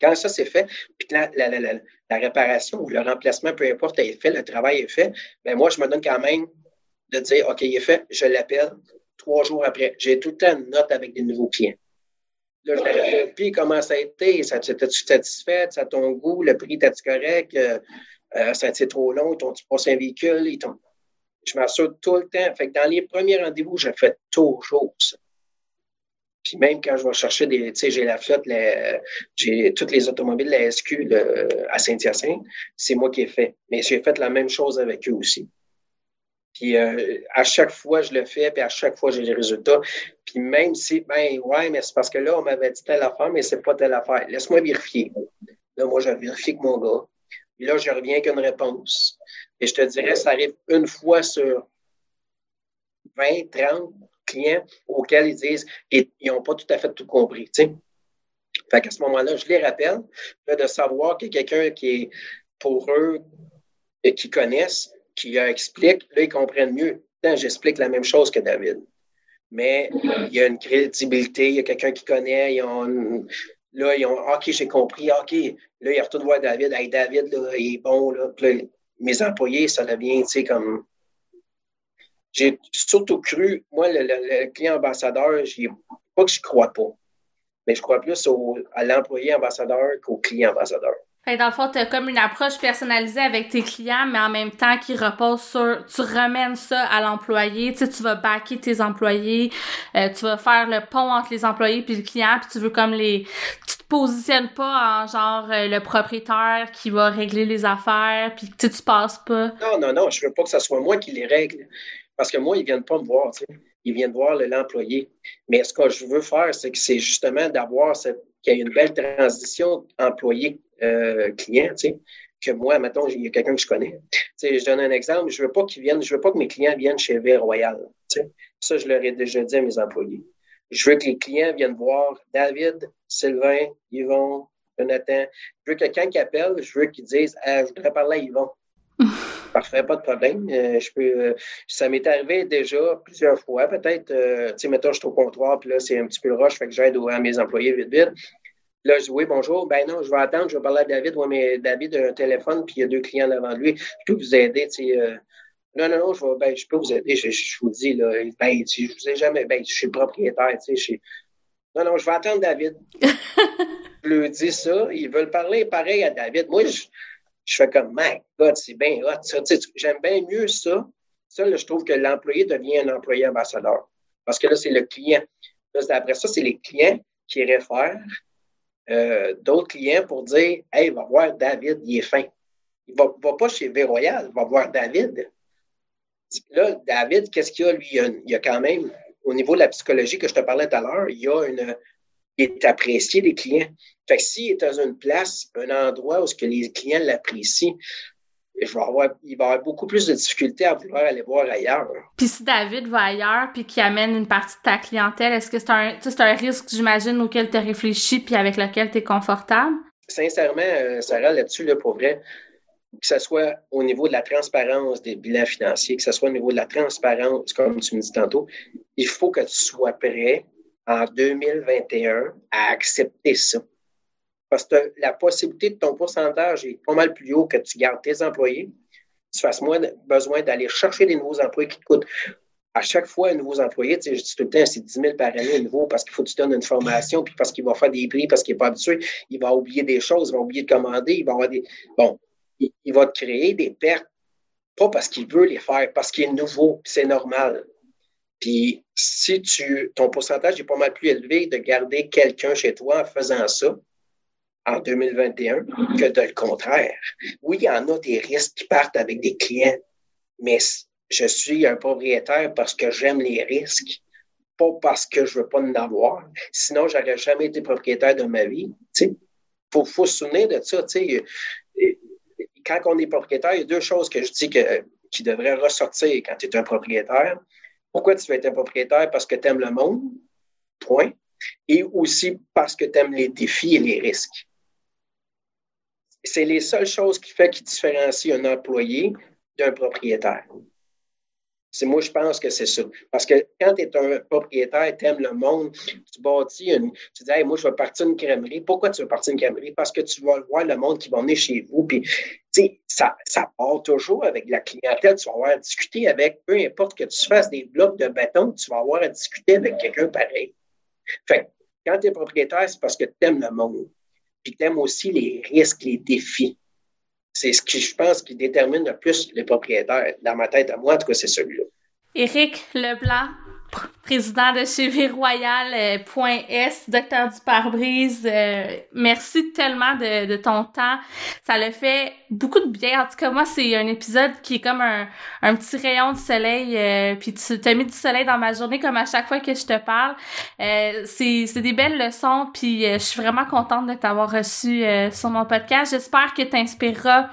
Quand ça, c'est fait, puis la, la, réparation ou le remplacement, peu importe, est fait, le travail est fait, bien moi, je me donne quand même de dire, OK, il est fait, je l'appelle trois jours après. J'ai tout le temps une note avec des nouveaux clients. Là, je puis comment ça a été? Ça tu satisfait? Ça ton goût? Le prix, t'as-tu correct? Euh, euh, ça a été trop long? T'ont-tu passé un véhicule? Je m'assure tout le temps. Fait que dans les premiers rendez-vous, je fais toujours ça. Puis même quand je vais chercher des, tu sais, j'ai la flotte, j'ai toutes les automobiles de la SQ à Saint-Hyacinthe, c'est moi qui ai fait. Mais j'ai fait la même chose avec eux aussi. Puis euh, à chaque fois, je le fais, puis à chaque fois, j'ai les résultats. Puis même si, ben ouais, mais c'est parce que là, on m'avait dit telle affaire, mais c'est pas telle affaire. Laisse-moi vérifier. Là, moi, je vérifie avec mon gars. Puis là, je reviens avec une réponse. Et je te dirais, ça arrive une fois sur 20, 30, clients auxquels ils disent qu'ils n'ont pas tout à fait tout compris. T'sais. Fait qu'à ce moment-là, je les rappelle de savoir qu'il y a quelqu'un qui est pour eux et qui connaissent, qui leur explique, là, ils comprennent mieux. J'explique la même chose que David. Mais il y a une crédibilité, il y a quelqu'un qui connaît, là, ils ont OK, j'ai compris, OK. Là, ils retournent voir David. Hey, David, là, il est bon. Là. mes employés, ça devient, comme j'ai surtout cru, moi, le, client ambassadeur, pas que je crois pas, mais je crois plus à l'employé ambassadeur qu'au client ambassadeur. dans le fond, tu as comme une approche personnalisée avec tes clients, mais en même temps qui repose sur. Tu remènes ça à l'employé. Tu sais, tu vas backer tes employés, euh, tu vas faire le pont entre les employés puis le client, puis tu veux comme les. Tu te positionnes pas en genre euh, le propriétaire qui va régler les affaires, puis tu tu passes pas. Non, non, non, je veux pas que ce soit moi qui les règle. Parce que moi, ils ne viennent pas me voir. Ils viennent voir l'employé. Mais ce que je veux faire, c'est que c'est justement d'avoir qu'il y ait une belle transition employé-client. Euh, que moi, mettons, il y a quelqu'un que je connais. je donne un exemple. Je ne veux pas qu'ils viennent, je veux pas que mes clients viennent chez V Royal. Ça, je leur ai déjà dit à mes employés. Je veux que les clients viennent voir David, Sylvain, Yvon, Jonathan. Je veux que quand ils appellent, je veux qu'ils disent ah, Je voudrais parler à Yvon. Parfait, pas de problème. je peux, ça m'est arrivé déjà plusieurs fois, peut-être. tu sais, mettons, je suis au comptoir, puis là, c'est un petit peu rush, fait que j'aide à mes employés vite, vite. Là, je dis oui, bonjour. Ben non, je vais attendre, je vais parler à David. Oui, mais David a un téléphone, puis il y a deux clients devant lui. Je peux vous aider, tu sais. Euh... non, non, non, je, vais, ben, je peux vous aider. Je, je vous dis, là, ben, je vous ai jamais, ben, je suis le propriétaire, tu sais. Je... Non, non, je vais attendre David. je lui dis ça. Ils veulent parler pareil à David. Moi, je, je fais comme, my God, c'est bien hot. J'aime bien mieux ça. Ça, là, je trouve que l'employé devient un employé ambassadeur. Parce que là, c'est le client. Là, après ça, c'est les clients qui réfèrent euh, d'autres clients pour dire Hey, va voir David, il est fin. Il ne va, va, pas chez V-Royal, il va voir David. Là, David, qu'est-ce qu'il y a, lui? Il y a, quand même, au niveau de la psychologie que je te parlais tout à l'heure, il y a une. Il est apprécié des clients. Fait que s'il est dans une place, un endroit où ce que les clients l'apprécient, il va avoir beaucoup plus de difficultés à vouloir aller voir ailleurs. Puis si David va ailleurs puis qu'il amène une partie de ta clientèle, est-ce que c'est un, c'est un risque, j'imagine, auquel tu as réfléchi puis avec lequel tu es confortable? Sincèrement, euh, Sarah, là-dessus, là, pour vrai, que ce soit au niveau de la transparence des bilans financiers, que ce soit au niveau de la transparence, comme tu me dis tantôt, il faut que tu sois prêt en 2021 à accepter ça. Parce que la possibilité de ton pourcentage est pas mal plus haut que tu gardes tes employés. Tu fasses moins besoin d'aller chercher des nouveaux employés qui te coûtent à chaque fois un nouveau employé, tu sais, je dis tout le temps, c'est 10 000 par année un nouveau parce qu'il faut que tu donnes une formation, puis parce qu'il va faire des prix, parce qu'il n'est pas habitué, il va oublier des choses, il va oublier de commander, il va avoir des. Bon, il, va te créer des pertes, pas parce qu'il veut les faire, parce qu'il est nouveau, c'est normal. Puis si tu, ton pourcentage est pas mal plus élevé de garder quelqu'un chez toi en faisant ça, en 2021 que de le contraire. Oui, il y en a des risques qui partent avec des clients, mais je suis un propriétaire parce que j'aime les risques, pas parce que je veux pas en avoir. Sinon, j'aurais jamais été propriétaire de ma vie. Il faut, se souvenir de ça. Quand on est propriétaire, il y a deux choses que je dis que, qui devraient ressortir quand tu es un propriétaire. Pourquoi tu veux être un propriétaire? Parce que tu aimes le monde, point. Et aussi parce que tu aimes les défis et les risques c'est les seules choses qui fait qui différencie un employé d'un propriétaire. C'est moi, je pense que c'est ça. Parce que quand tu es un propriétaire, tu aimes le monde, tu bâtis une. Tu dis, moi, je vais partir une crèmerie. Pourquoi tu veux partir une crèmerie? Parce que tu vas voir le monde qui va venir chez vous. Puis, tu sais, ça, ça part toujours avec la clientèle. Tu vas avoir à discuter avec, peu importe que tu fasses des blocs de béton, tu vas avoir à discuter avec quelqu'un pareil. Fait quand tu es propriétaire, c'est parce que tu aimes le monde puis tu aimes aussi les risques, les défis. C'est ce qui, je pense, qui détermine le plus les propriétaires. Dans ma tête, à moi, en tout cas, c'est celui-là. Éric Leblanc, président de chez euh, docteur du pare-brise. Euh, merci tellement de, de, ton temps. Ça le fait beaucoup de bien. En tout cas, moi, c'est un épisode qui est comme un, un petit rayon de soleil. Euh, puis tu t'as mis du soleil dans ma journée comme à chaque fois que je te parle. Euh, c'est, c'est des belles leçons. Puis je suis vraiment contente de t'avoir reçu sur mon podcast. J'espère que tu inspireras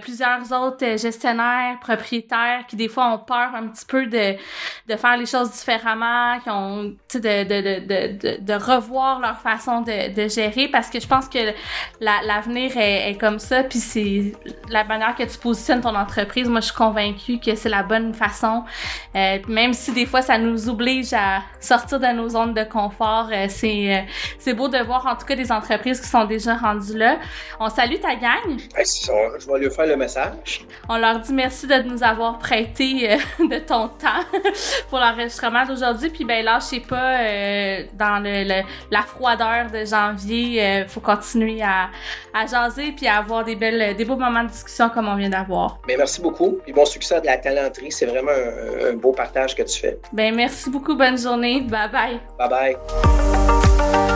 plusieurs autres gestionnaires, propriétaires qui des fois ont peur un petit peu de, de faire les choses différemment, qui ont de, de, de, de, revoir leur façon de, de gérer parce que je pense que l'avenir est, est, comme ça. Puis c'est la manière que tu positionnes ton entreprise. Moi, je suis convaincue que c'est la bonne façon. Euh, même si des fois, ça nous oblige à sortir de nos zones de confort, euh, c'est, euh, c'est beau de voir en tout cas des entreprises qui sont déjà rendues là. On salue ta gang. je vais lui faire le message. On leur dit merci de nous avoir prêté de ton temps pour l'enregistrement d'aujourd'hui. Puis ben lâchez pas euh, dans le, la froideur de janvier. Il faut continuer à, à jaser puis à avoir des belles, des beaux moments de discussion comme on vient d'avoir. Merci beaucoup. Puis bon succès de la talenterie. C'est vraiment un, un beau partage que tu fais. Ben merci beaucoup. Bonne journée. Bye bye. Bye bye.